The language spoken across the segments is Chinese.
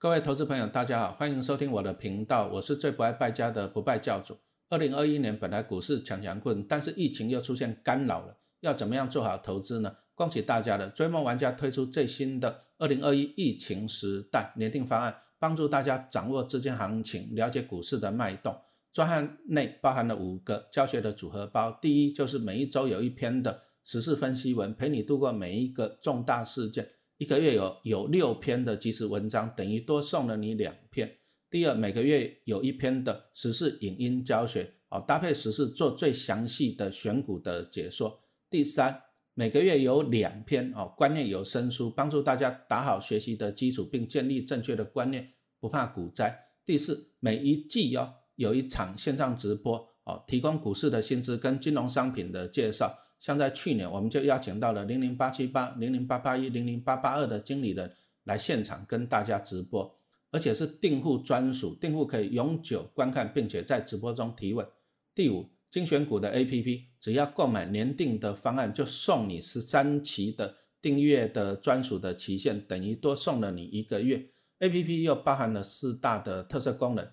各位投资朋友，大家好，欢迎收听我的频道，我是最不爱败家的不败教主。二零二一年本来股市强强棍，但是疫情又出现干扰了，要怎么样做好投资呢？恭喜大家了，追梦玩家推出最新的二零二一疫情时代年定方案，帮助大家掌握资金行情，了解股市的脉动。专案内包含了五个教学的组合包，第一就是每一周有一篇的时事分析文，陪你度过每一个重大事件。一个月有有六篇的即时文章，等于多送了你两篇。第二，每个月有一篇的时事影音教学，哦，搭配时事做最详细的选股的解说。第三，每个月有两篇哦，观念有声书，帮助大家打好学习的基础，并建立正确的观念，不怕股灾。第四，每一季哦有一场线上直播，哦，提供股市的薪资跟金融商品的介绍。像在去年，我们就邀请到了零零八七八、零零八八一、零零八八二的经理人来现场跟大家直播，而且是订户专属，订户可以永久观看，并且在直播中提问。第五，精选股的 A P P，只要购买年定的方案，就送你十三期的订阅的专属的期限，等于多送了你一个月。A P P 又包含了四大的特色功能：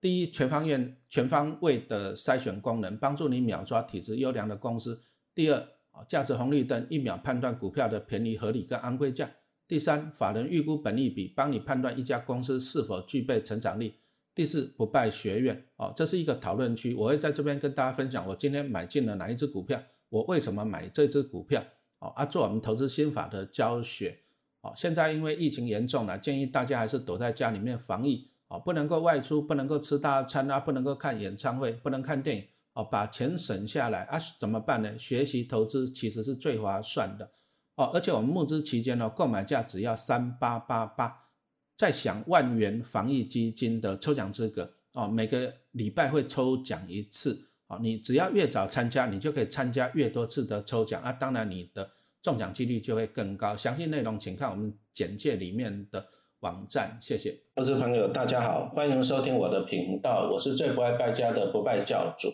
第一，全方位全方位的筛选功能，帮助你秒抓体质优良的公司。第二啊，价值红绿灯一秒判断股票的便宜合理跟昂贵价。第三，法人预估本利比，帮你判断一家公司是否具备成长力。第四，不败学院哦，这是一个讨论区，我会在这边跟大家分享我今天买进了哪一只股票，我为什么买这只股票哦啊，做我们投资心法的教学哦。现在因为疫情严重了，建议大家还是躲在家里面防疫哦，不能够外出，不能够吃大餐啊，不能够看演唱会，不能看电影。哦，把钱省下来啊？怎么办呢？学习投资其实是最划算的哦，而且我们募资期间呢，购买价只要三八八八，再享万元防疫基金的抽奖资格哦，每个礼拜会抽奖一次哦，你只要越早参加，你就可以参加越多次的抽奖啊，当然你的中奖几率就会更高。详细内容请看我们简介里面的网站，谢谢。投资朋友大家好，欢迎收听我的频道，我是最不爱败家的不败教主。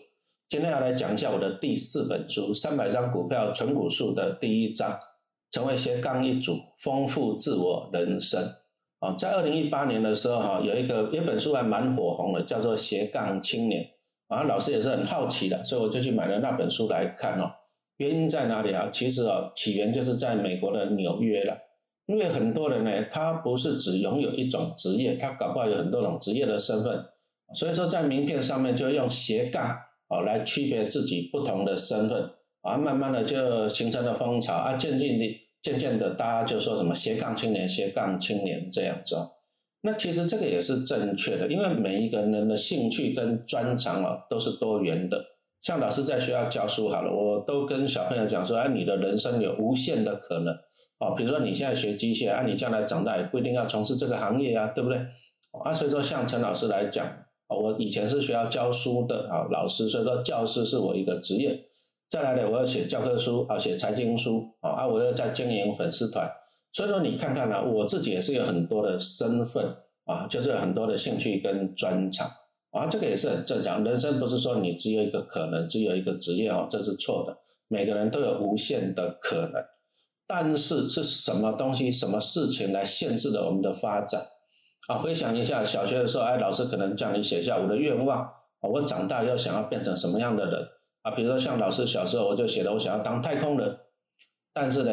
今天要来讲一下我的第四本书《三百张股票纯股术》的第一章，成为斜杠一族，丰富自我人生。啊，在二零一八年的时候，哈，有一个一本书还蛮火红的，叫做《斜杠青年》。啊，老师也是很好奇的，所以我就去买了那本书来看哦。原因在哪里啊？其实啊，起源就是在美国的纽约了。因为很多人呢，他不是只拥有一种职业，他搞不好有很多种职业的身份，所以说在名片上面就用斜杠。啊，来区别自己不同的身份啊，慢慢的就形成了风潮啊，渐渐的，渐渐的，大家就说什么斜杠青年，斜杠青年这样子。那其实这个也是正确的，因为每一个人的兴趣跟专长啊都是多元的。像老师在学校教书好了，我都跟小朋友讲说，哎，你的人生有无限的可能啊。比如说你现在学机械，啊，你将来长大也不一定要从事这个行业啊，对不对？啊，所以说像陈老师来讲。我以前是学校教书的啊，老师，所以说教师是我一个职业。再来呢，我要写教科书啊，写财经书啊，啊，我要在经营粉丝团。所以说你看看呢，我自己也是有很多的身份啊，就是有很多的兴趣跟专长啊，这个也是很正常。人生不是说你只有一个可能，只有一个职业哦，这是错的。每个人都有无限的可能，但是是什么东西、什么事情来限制了我们的发展？啊，回想一下小学的时候，哎，老师可能叫你写下我的愿望，啊，我长大要想要变成什么样的人啊？比如说像老师小时候，我就写了我想要当太空人。但是呢，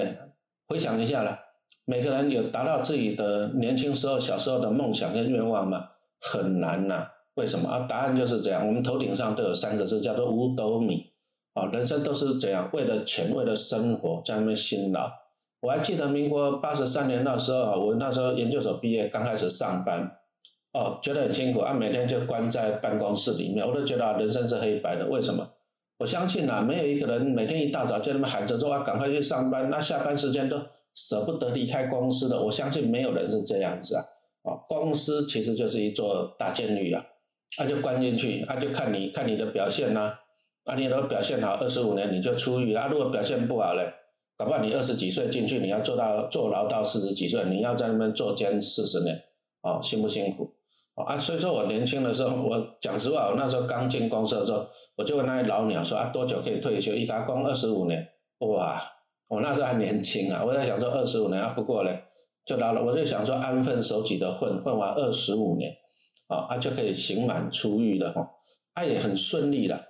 回想一下了，每个人有达到自己的年轻时候、小时候的梦想跟愿望吗？很难呐。为什么啊？答案就是这样，我们头顶上都有三个字，叫做五斗米。啊，人生都是这样，为了钱，为了生活，在那边辛劳。我还记得民国八十三年那时候，我那时候研究所毕业，刚开始上班，哦，觉得很辛苦啊，每天就关在办公室里面，我都觉得人生是黑白的。为什么？我相信啊，没有一个人每天一大早就那么喊着说啊，赶快去上班，那下班时间都舍不得离开公司的。我相信没有人是这样子啊，啊，公司其实就是一座大监狱啊，那就关进去，那就看你看你的表现呐，啊，你如果表现好，二十五年你就出狱啊，如果表现不好嘞。搞不好你二十几岁进去，你要做到坐牢到四十几岁，你要在那边坐监四十年，哦，辛不辛苦？哦啊，所以说我年轻的时候，我讲实话，我那时候刚进公司的时候，我就问那些老鸟说啊，多久可以退休？一打工二十五年，哇，我那时候还年轻啊，我在想说二十五年啊，不过呢，就老了，我就想说安分守己的混混完二十五年，啊，他就可以刑满出狱了哈，他也很顺利了，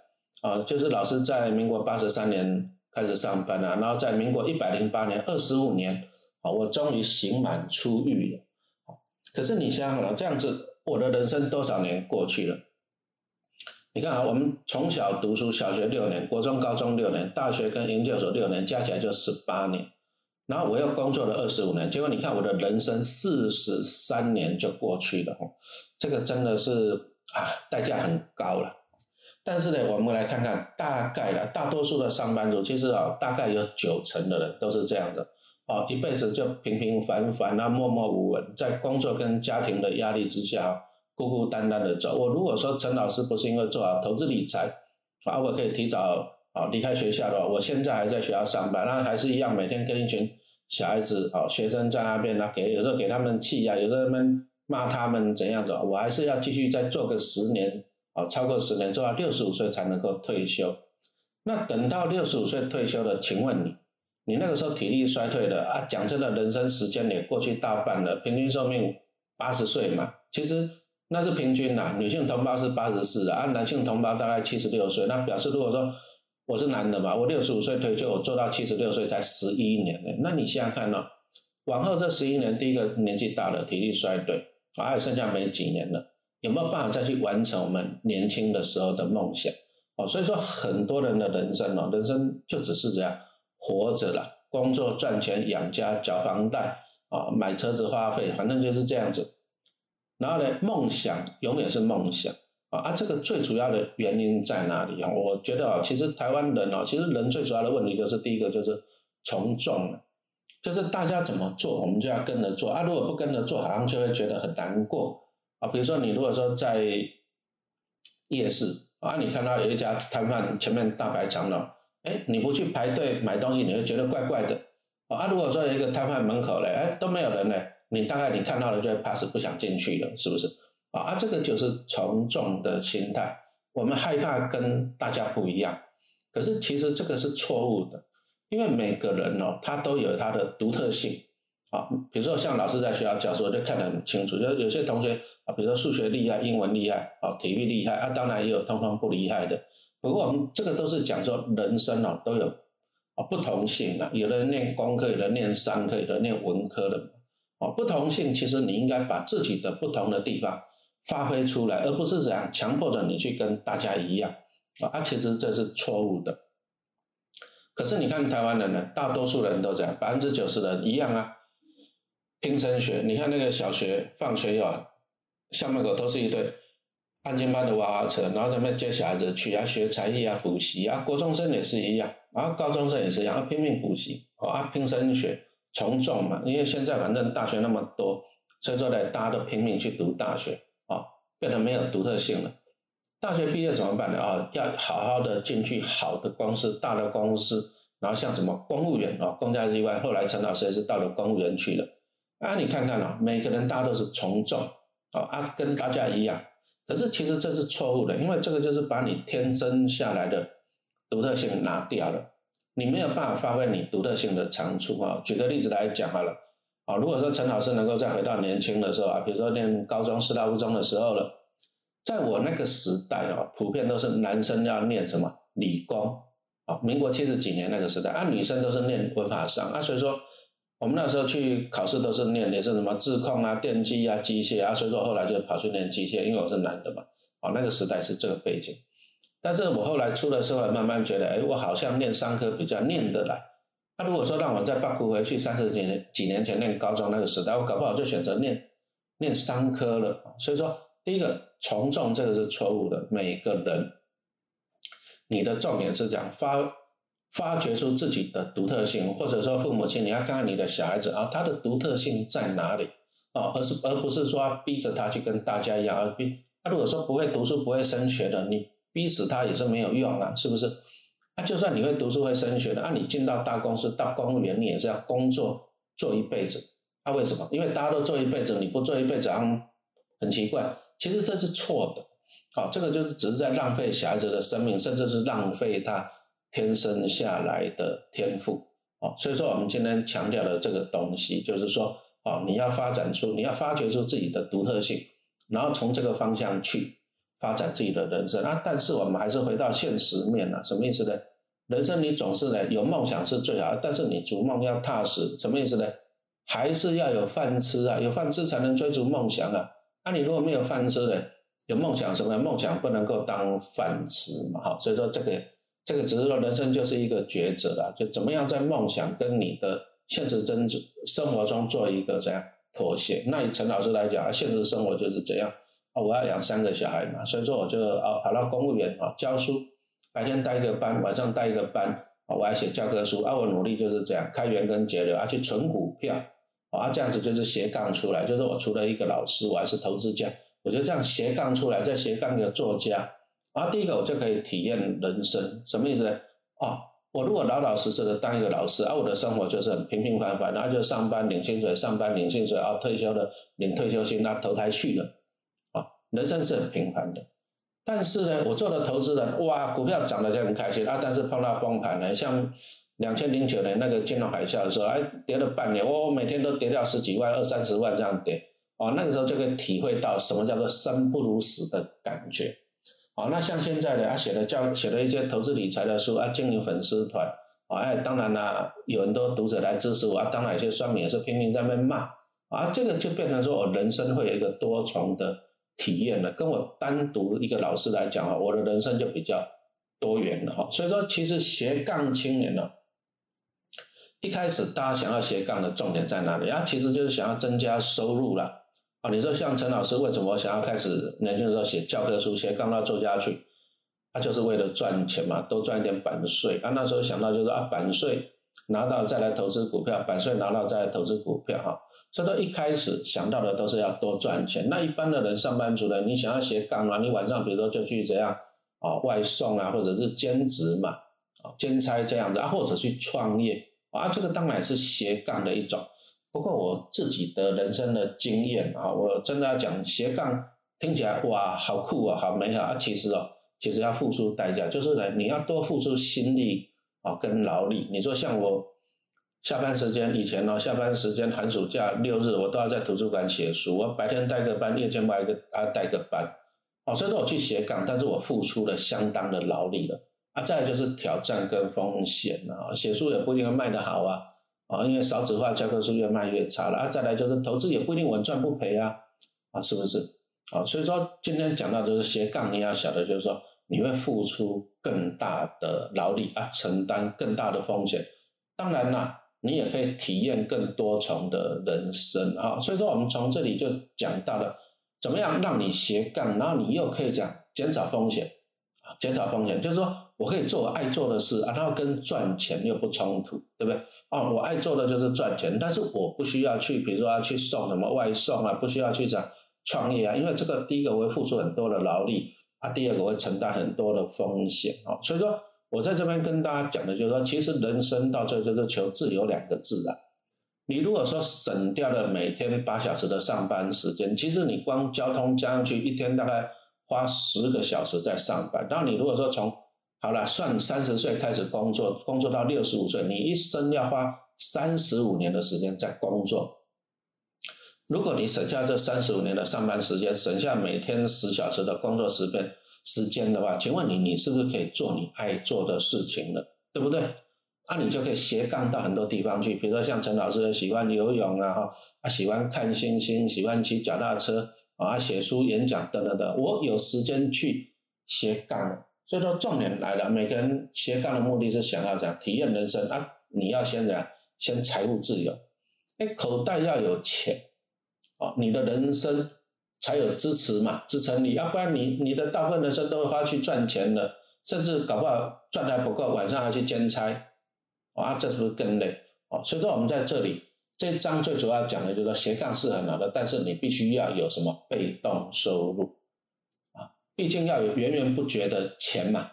啊，就是老师在民国八十三年开始上班了，然后在民国一百零八年二十五年，啊，我终于刑满出狱了，可是你想想，这样子我的人生多少年过去了？你看啊，我们从小读书，小学六年，国中、高中六年，大学跟研究所六年，加起来就十八年。然后我又工作了二十五年，结果你看我的人生四十三年就过去了，这个真的是啊，代价很高了。但是呢，我们来看看，大概的大多数的上班族，其实啊，大概有九成的人都是这样子，啊，一辈子就平平凡凡啊，默默无闻，在工作跟家庭的压力之下。孤孤单单的走。我如果说陈老师不是因为做好投资理财，啊，我可以提早啊离开学校的话，我现在还在学校上班，那还是一样每天跟一群小孩子啊学生在那边，那给有时候给他们气呀，有时候他们骂他们怎样子，我还是要继续再做个十年啊，超过十年做到六十五岁才能够退休。那等到六十五岁退休了，请问你，你那个时候体力衰退了啊？讲真的，人生时间也过去大半了，平均寿命八十岁嘛，其实。那是平均呐，女性同胞是八十四啊，男性同胞大概七十六岁。那表示如果说我是男的嘛，我六十五岁退休，我做到七十六岁才十一年呢。那你想想看呢，往后这十一年，第一个年纪大了，体力衰退，还剩下没几年了，有没有办法再去完成我们年轻的时候的梦想？哦，所以说很多人的人生哦，人生就只是这样活着了，工作赚钱养家缴房贷啊，买车子花费，反正就是这样子。然后呢，梦想永远是梦想啊！啊，这个最主要的原因在哪里啊？我觉得啊，其实台湾人啊，其实人最主要的问题就是第一个就是从众，就是大家怎么做，我们就要跟着做啊。如果不跟着做，好像就会觉得很难过比如说你如果说在夜市啊，你看到有一家摊贩前面大排长龙，哎，你不去排队买东西，你会觉得怪怪的啊。如果说有一个摊贩门口嘞，哎，都没有人嘞。你大概你看到了就会 pass 不想进去了，是不是？啊啊，这个就是从众的心态。我们害怕跟大家不一样，可是其实这个是错误的，因为每个人哦，他都有他的独特性啊。比如说像老师在学校教书，就看得很清楚，就有些同学啊，比如说数学厉害、英文厉害啊、体育厉害啊，当然也有通通不厉害的。不过我们这个都是讲说人生哦都有啊不同性啊，有的人念工科，有的人念商科，有的念文科的。哦，不同性其实你应该把自己的不同的地方发挥出来，而不是这样强迫着你去跟大家一样啊。其实这是错误的。可是你看台湾人呢，大多数人都这样，百分之九十的人一样啊，拼升学。你看那个小学放学以后，校门口都是一堆安静班的娃娃车，然后在那接小孩子去啊学才艺啊补习啊。国中生也是一样，然后高中生也是一样，拼命补习啊拼升学。从众嘛，因为现在反正大学那么多，所以说呢，大家都拼命去读大学啊，变得没有独特性了。大学毕业怎么办呢？啊，要好好的进去好的公司、大的公司，然后像什么公务员啊，公家机关。后来陈老师也是到了公务员去了。啊，你看看啊，每个人大都是从众啊，啊，跟大家一样。可是其实这是错误的，因为这个就是把你天生下来的独特性拿掉了。你没有办法发挥你独特性的长处啊！举个例子来讲好了，啊，如果说陈老师能够再回到年轻的时候啊，比如说念高中、师大、附中的时候了，在我那个时代啊，普遍都是男生要念什么理工啊，民国七十几年那个时代，啊，女生都是念文法商啊，所以说我们那时候去考试都是念也是什么自控啊、电机啊、机械啊，所以说后来就跑去念机械，因为我是男的嘛，啊，那个时代是这个背景。但是我后来出了社会，慢慢觉得，哎，我好像念商科比较念得来。那如果说让我再八股回去三十几年几年前念高中那个时代，我搞不好就选择念念商科了。所以说，第一个从众这个是错误的。每个人，你的重点是讲发发掘出自己的独特性，或者说父母亲你要看看你的小孩子啊，他的独特性在哪里啊，而是而不是说逼着他去跟大家一样，而逼他如果说不会读书不会升学的你。逼死他也是没有用啊，是不是？那就算你会读书会升学的，那你进到大公司当公务员，你也是要工作做一辈子。那为什么？因为大家都做一辈子，你不做一辈子，好像很奇怪。其实这是错的。好，这个就是只是在浪费小孩子的生命，甚至是浪费他天生下来的天赋。哦，所以说我们今天强调的这个东西，就是说，哦，你要发展出，你要发掘出自己的独特性，然后从这个方向去发展自己的人生啊。但是我们还是回到现实面了，什么意思呢？人生你总是呢有梦想是最好，但是你逐梦要踏实，什么意思呢？还是要有饭吃啊，有饭吃才能追逐梦想啊。那你如果没有饭吃呢？有梦想什么？梦想不能够当饭吃嘛，哈。所以说这个这个只是说人生就是一个抉择啦，就怎么样在梦想跟你的现实真生活中做一个这样妥协。那以陈老师来讲，现实生活就是这样啊，我要养三个小孩嘛，所以说我就啊跑到公务员啊教书，白天带一个班，晚上带一个班啊，我还写教科书啊，我努力就是这样开源跟节流啊，去存股票啊，这样子就是斜杠出来，就是我除了一个老师，我还是投资家。我就这样斜杠出来，再斜杠一个作家，然后，第一个我就可以体验人生，什么意思呢？啊，我如果老老实实的当一个老师，啊，我的生活就是很平平凡凡，然后就上班领薪水，上班领薪水，啊，退休了领退休金，那投胎去了，啊，人生是很平凡的。但是呢，我做了投资人，哇，股票涨得就很开心啊，但是碰到崩盘呢，像两千零九年那个金融海啸的时候，哎，跌了半年，我每天都跌掉十几万、二三十万这样跌。哦，那个时候就可以体会到什么叫做生不如死的感觉。哦，那像现在呢，他写的教写了一些投资理财的书啊，经营粉丝团啊，哎，当然啦，有很多读者来支持我啊，当然有些酸民也是拼命在那骂啊，这个就变成说我人生会有一个多重的体验了。跟我单独一个老师来讲啊，我的人生就比较多元了哈。所以说，其实斜杠青年呢，一开始大家想要斜杠的重点在哪里啊？其实就是想要增加收入了。啊你说像陈老师为什么想要开始年轻的时候写教科书、写刚到作家去？他就是为了赚钱嘛，多赚一点版税。啊，那时候想到就是啊，版税拿到再来投资股票，版税拿到再来投资股票哈。所以说一开始想到的都是要多赚钱。那一般的人上班族呢，你想要斜杠啊？你晚上比如说就去怎样啊外送啊，或者是兼职嘛，啊兼差这样子啊，或者去创业啊，这个当然是斜杠的一种。不过我自己的人生的经验啊，我真的要讲斜杠，听起来哇，好酷啊，好美好啊！其实哦，其实要付出代价，就是呢，你要多付出心力啊，跟劳力。你说像我下班时间以前呢，下班时间寒暑假六日，我都要在图书馆写书，我白天带个班，夜间带个啊带个班，哦，所以说我去斜杠，但是我付出了相当的劳力了啊。再来就是挑战跟风险啊，写书也不一定会卖得好啊。啊，因为少子化，教科书越卖越差了啊！再来就是投资也不一定稳赚不赔啊，啊，是不是？啊，所以说今天讲到就是斜杠，你要晓得就是说你会付出更大的劳力啊，承担更大的风险。当然啦，你也可以体验更多重的人生啊。所以说我们从这里就讲到了怎么样让你斜杠，然后你又可以讲减少风险，减少风险就是说。我可以做我爱做的事啊，然后跟赚钱又不冲突，对不对？啊，我爱做的就是赚钱，但是我不需要去，比如说要去送什么外送啊，不需要去讲创业啊，因为这个第一个我会付出很多的劳力啊，第二个我会承担很多的风险啊，所以说我在这边跟大家讲的就是说，其实人生到最后就是求自由两个字啊。你如果说省掉了每天八小时的上班时间，其实你光交通加上去一天大概花十个小时在上班，然后你如果说从好了，算三十岁开始工作，工作到六十五岁，你一生要花三十五年的时间在工作。如果你省下这三十五年的上班时间，省下每天十小时的工作时间时间的话，请问你，你是不是可以做你爱做的事情了？对不对？那你就可以斜杠到很多地方去，比如说像陈老师喜欢游泳啊，哈，啊喜欢看星星，喜欢骑脚踏车啊，写书、演讲等等的，我有时间去斜杠。所以说重点来了，每个人斜杠的目的是想要讲体验人生啊，你要先讲先财务自由，哎，口袋要有钱，哦，你的人生才有支持嘛，支撑你，要不然你你的大部分人生都会花去赚钱了，甚至搞不好赚的还不够，晚上还去兼差，啊，这是不是更累？哦，所以说我们在这里这一章最主要讲的就是说斜杠是很好的，但是你必须要有什么被动收入啊。毕竟要有源源不绝的钱嘛，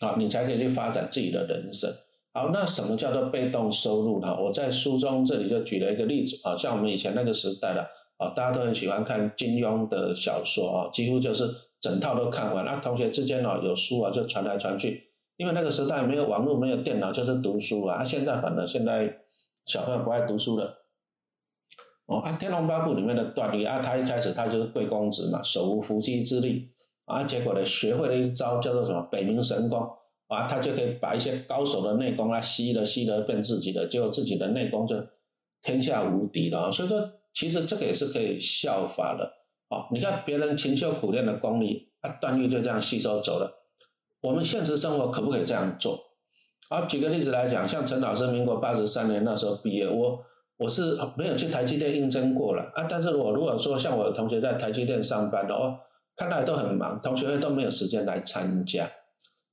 啊，你才可以去发展自己的人生。好，那什么叫做被动收入呢？我在书中这里就举了一个例子啊，像我们以前那个时代的啊，大家都很喜欢看金庸的小说啊，几乎就是整套都看完。那同学之间呢，有书啊就传来传去，因为那个时代没有网络，没有电脑，就是读书啊。现在反正现在小朋友不爱读书了，哦，啊，《天龙八部》里面的段誉啊，他一开始他就是贵公子嘛，手无缚鸡之力啊，结果呢，学会了一招叫做什么北冥神功啊，他就可以把一些高手的内功啊吸了吸了变自己的，结果自己的内功就天下无敌了。所以说，其实这个也是可以效法的。哦，你看别人勤修苦练的功力，啊，段誉就这样吸收走了。我们现实生活可不可以这样做？好，举个例子来讲，像陈老师，民国八十三年那时候毕业，我我是没有去台积电应征过了啊。但是我如果说像我的同学在台积电上班的哦，看来都很忙，同学会都没有时间来参加。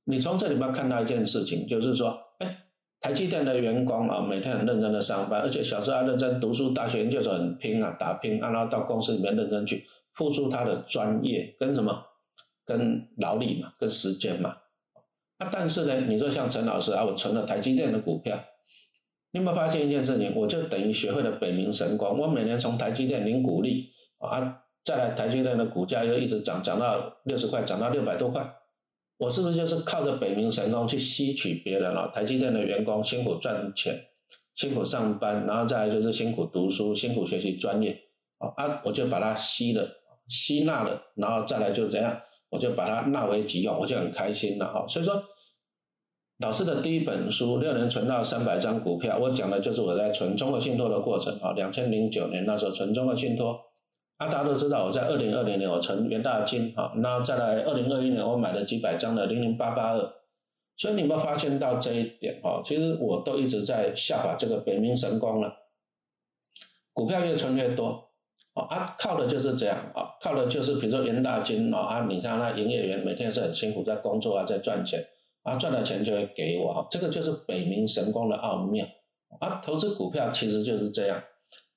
你从这里面看到一件事情，就是说，哎，台积电的员工啊，每天很认真的上班，而且小时候还认真读书，大学研究所很拼啊，打拼，然后到公司里面认真去付出他的专业跟什么，跟劳力嘛，跟时间嘛。啊，但是呢，你说像陈老师啊，我存了台积电的股票，你有没有发现一件事情？我就等于学会了北冥神功。我每年从台积电领股利啊，再来台积电的股价又一直涨，涨到六十块，涨到六百多块，我是不是就是靠着北冥神功去吸取别人了？台积电的员工辛苦赚钱，辛苦上班，然后再来就是辛苦读书，辛苦学习专业啊，我就把它吸了，吸纳了，然后再来就怎样？我就把它纳为己用，我就很开心了哈。所以说，老师的第一本书《六年存到三百张股票》，我讲的就是我在存中国信托的过程啊。两千零九年那时候存中国信托，啊，大家都知道我在二零二零年我存元大金啊，那再来二零二一年我买了几百张的零零八八二。所以你有没有发现到这一点啊？其实我都一直在效法这个北冥神功了，股票越存越多。啊，靠的就是这样啊，靠的就是比如说元大金啊，你看那营业员每天是很辛苦在工作啊，在赚钱啊，赚了钱就会给我哈，这个就是北冥神功的奥妙啊。投资股票其实就是这样，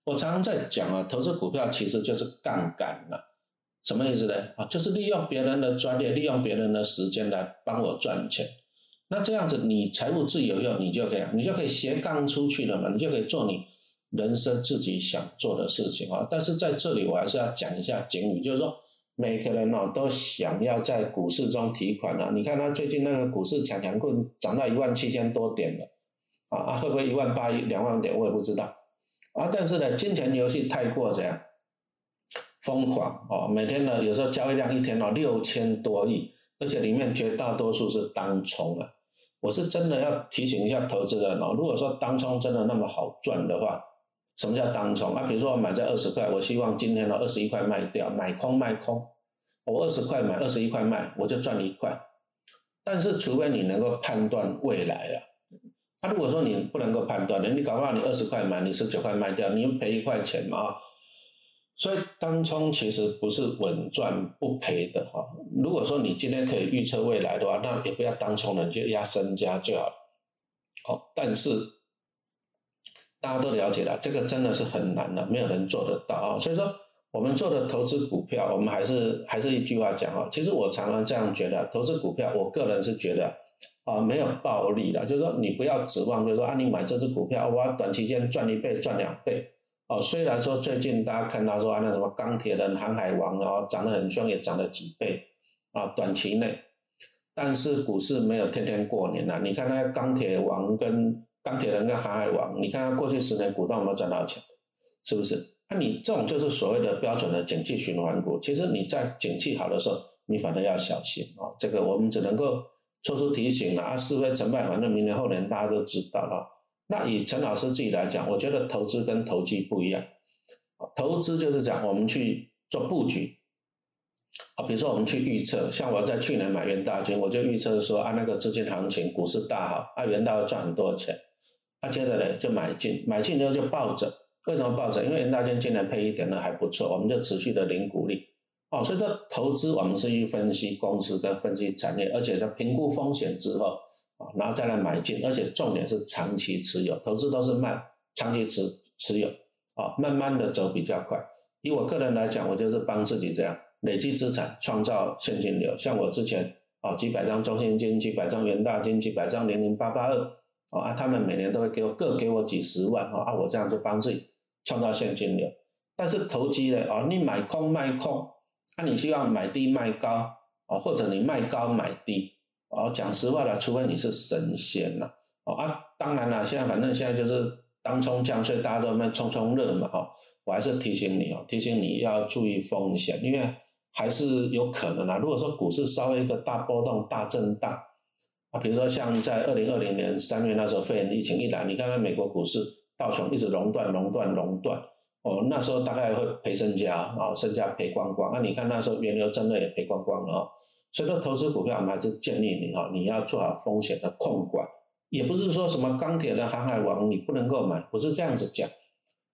我常常在讲啊，投资股票其实就是杠杆了，什么意思呢？啊，就是利用别人的专业，利用别人的时间来帮我赚钱。那这样子你财务自由后，你就可以，你就可以斜杠出去了嘛，你就可以做你。人生自己想做的事情啊，但是在这里我还是要讲一下警语，就是说每个人哦都想要在股市中提款啊。你看他最近那个股市抢强棍涨到一万七千多点了，啊啊会不会一万八两万点我也不知道啊。但是呢，金钱游戏太过怎样疯狂哦，每天呢有时候交易量一天哦六千多亿，而且里面绝大多数是当冲啊。我是真的要提醒一下投资人哦，如果说当冲真的那么好赚的话。什么叫当冲啊？比如说我买在二十块，我希望今天的二十一块卖掉，买空卖空，我二十块买，二十一块卖，我就赚一块。但是除非你能够判断未来啊，他如果说你不能够判断，你搞不好你二十块买，你十九块卖掉，你又赔一块钱嘛啊。所以当冲其实不是稳赚不赔的哈。如果说你今天可以预测未来的话，那也不要当冲了，你就压身家就好了。好，但是。大家都了解了，这个真的是很难的，没有人做得到啊。所以说，我们做的投资股票，我们还是还是一句话讲啊。其实我常常这样觉得，投资股票，我个人是觉得啊，没有暴利的，就是说你不要指望，就是说啊，你买这只股票，我要短期间赚一倍、赚两倍哦。虽然说最近大家看到说啊，那什么钢铁人、航海王啊，涨得很凶，也涨了几倍啊，短期内，但是股市没有天天过年呐。你看那钢铁王跟钢铁人跟航海王，你看他过去十年股东有没有赚到钱？是不是？那你这种就是所谓的标准的景气循环股。其实你在景气好的时候，你反而要小心哦。这个我们只能够做出提醒了啊，是非成败，反正明年后年大家都知道了。那以陈老师自己来讲，我觉得投资跟投机不一样。投资就是讲我们去做布局啊，比如说我们去预测，像我在去年买元大金，我就预测说啊，那个资金行情，股市大好，啊元大会赚很多钱。他接着呢就买进，买进之后就抱着。为什么抱着？因为元大金今年配一点呢还不错，我们就持续的领股利。哦，所以说投资我们是去分析公司跟分析产业，而且在评估风险之后，啊，然后再来买进，而且重点是长期持有。投资都是慢，长期持持有，啊，慢慢的走比较快。以我个人来讲，我就是帮自己这样累积资产，创造现金流。像我之前啊，几百张中信金，几百张元大金，几百张零零八八二。啊，他们每年都会给我各给我几十万哦啊，我这样就帮自己创造现金流。但是投机呢，啊，你买空卖空，那你希望买低卖高啊，或者你卖高买低啊，讲实话了，除非你是神仙了，啊，当然了，现在反正现在就是当冲降税，大家都在冲冲热嘛，哈，我还是提醒你哦，提醒你要注意风险，因为还是有可能啊。如果说股市稍微一个大波动、大震荡啊，比如说像在二零二零年三月那时候肺炎疫情一来，你看看美国股市道琼一直熔断、熔断、熔断，哦，那时候大概会赔身家啊，身家赔光光。那你看那时候原油真的也赔光光了啊。所以说投资股票，我们还是建议你哈，你要做好风险的控管，也不是说什么钢铁的航海王你不能够买，不是这样子讲。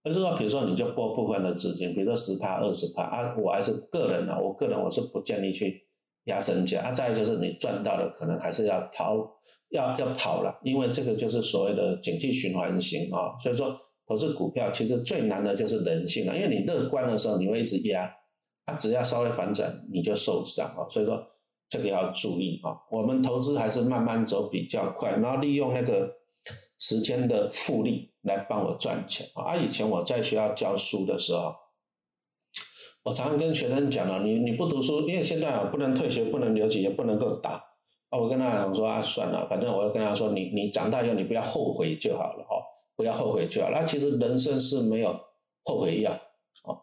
而是说，比如说，你就拨部分的资金，比如说十趴、二十趴啊，我还是个人啊，我个人我是不建议去压身价啊。再就是你赚到的，可能还是要逃，要要跑了，因为这个就是所谓的景气循环型啊。所以说，投资股票其实最难的就是人性了，因为你乐观的时候你会一直压，它只要稍微反转你就受伤啊。所以说这个要注意啊。我们投资还是慢慢走比较快，然后利用那个时间的复利。来帮我赚钱啊！以前我在学校教书的时候，我常常跟学生讲了，你你不读书，因为现在啊不能退学，不能留级，也不能够打啊。我跟他讲说啊，算了，反正我要跟他说，你你长大以后你不要后悔就好了哦，不要后悔就好。那其实人生是没有后悔药哦，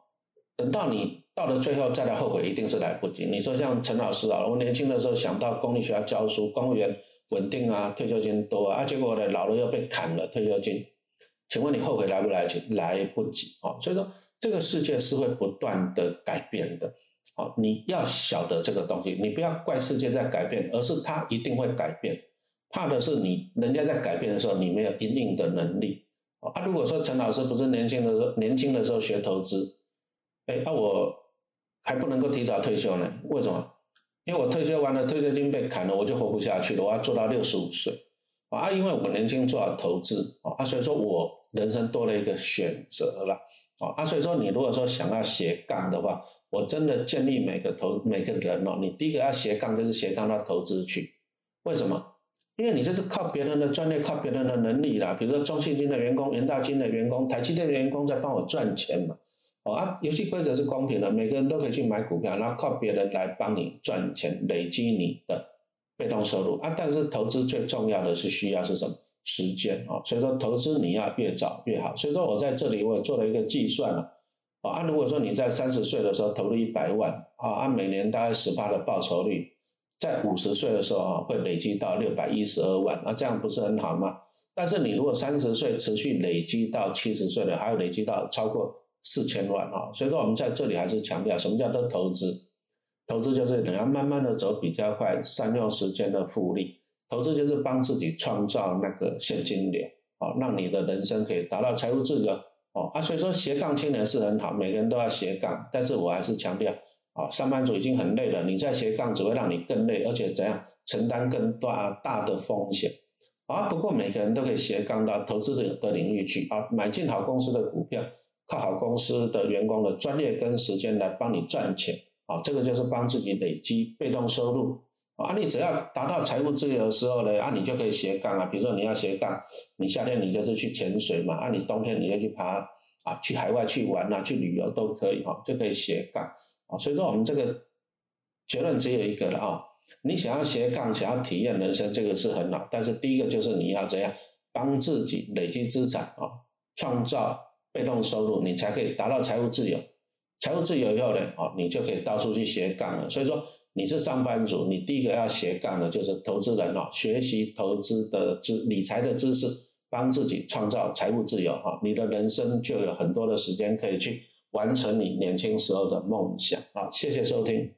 等到你到了最后再来后悔，一定是来不及。你说像陈老师啊，我年轻的时候想到公立学校教书，公务员稳定啊，退休金多啊，结果呢老了又被砍了退休金。请问你后悔来不来及？来不及哦。所以说，这个世界是会不断的改变的。好，你要晓得这个东西，你不要怪世界在改变，而是它一定会改变。怕的是你人家在改变的时候，你没有应应的能力。啊，如果说陈老师不是年轻的时候，年轻的时候学投资，哎，那我还不能够提早退休呢？为什么？因为我退休完了，退休金被砍了，我就活不下去了。我要做到六十五岁。啊，因为我年轻做好投资啊，所以说我人生多了一个选择了啊，所以说你如果说想要斜杠的话，我真的建议每个投每个人哦，你第一个要斜杠就是斜杠到投资去，为什么？因为你这是靠别人的专业，靠别人的能力啦，比如说中信金的员工、元大金的员工、台积电的员工在帮我赚钱嘛，哦啊，游戏规则是公平的，每个人都可以去买股票，然后靠别人来帮你赚钱，累积你的。被动收入啊，但是投资最重要的是需要是什么时间啊？所以说投资你要越早越好。所以说我在这里我也做了一个计算了啊，如果说你在三十岁的时候投入一百万啊，按每年大概十八的报酬率，在五十岁的时候啊会累积到六百一十二万，那这样不是很好吗？但是你如果三十岁持续累积到七十岁了，还有累积到超过四千万啊，所以说我们在这里还是强调什么叫做投资。投资就是你要慢慢的走比较快，善用时间的复利。投资就是帮自己创造那个现金流，哦，让你的人生可以达到财务自由，哦啊，所以说斜杠青年是很好，每个人都要斜杠。但是我还是强调，啊，上班族已经很累了，你在斜杠只会让你更累，而且怎样承担更大大的风险。啊，不过每个人都可以斜杠到投资的的领域去，啊，买进好公司的股票，靠好公司的员工的专业跟时间来帮你赚钱。啊，这个就是帮自己累积被动收入啊！你只要达到财务自由的时候呢，啊，你就可以斜杠啊。比如说你要斜杠，你夏天你就是去潜水嘛，啊，你冬天你就去爬啊，去海外去玩啊，去旅游都可以哈，就可以斜杠啊。所以说我们这个结论只有一个了啊，你想要斜杠，想要体验人生，这个是很好，但是第一个就是你要怎样帮自己累积资产啊，创造被动收入，你才可以达到财务自由。财务自由以后呢，哦，你就可以到处去斜杠了。所以说，你是上班族，你第一个要斜杠的就是投资人哦，学习投资的知理财的知识，帮自己创造财务自由哈，你的人生就有很多的时间可以去完成你年轻时候的梦想。好，谢谢收听。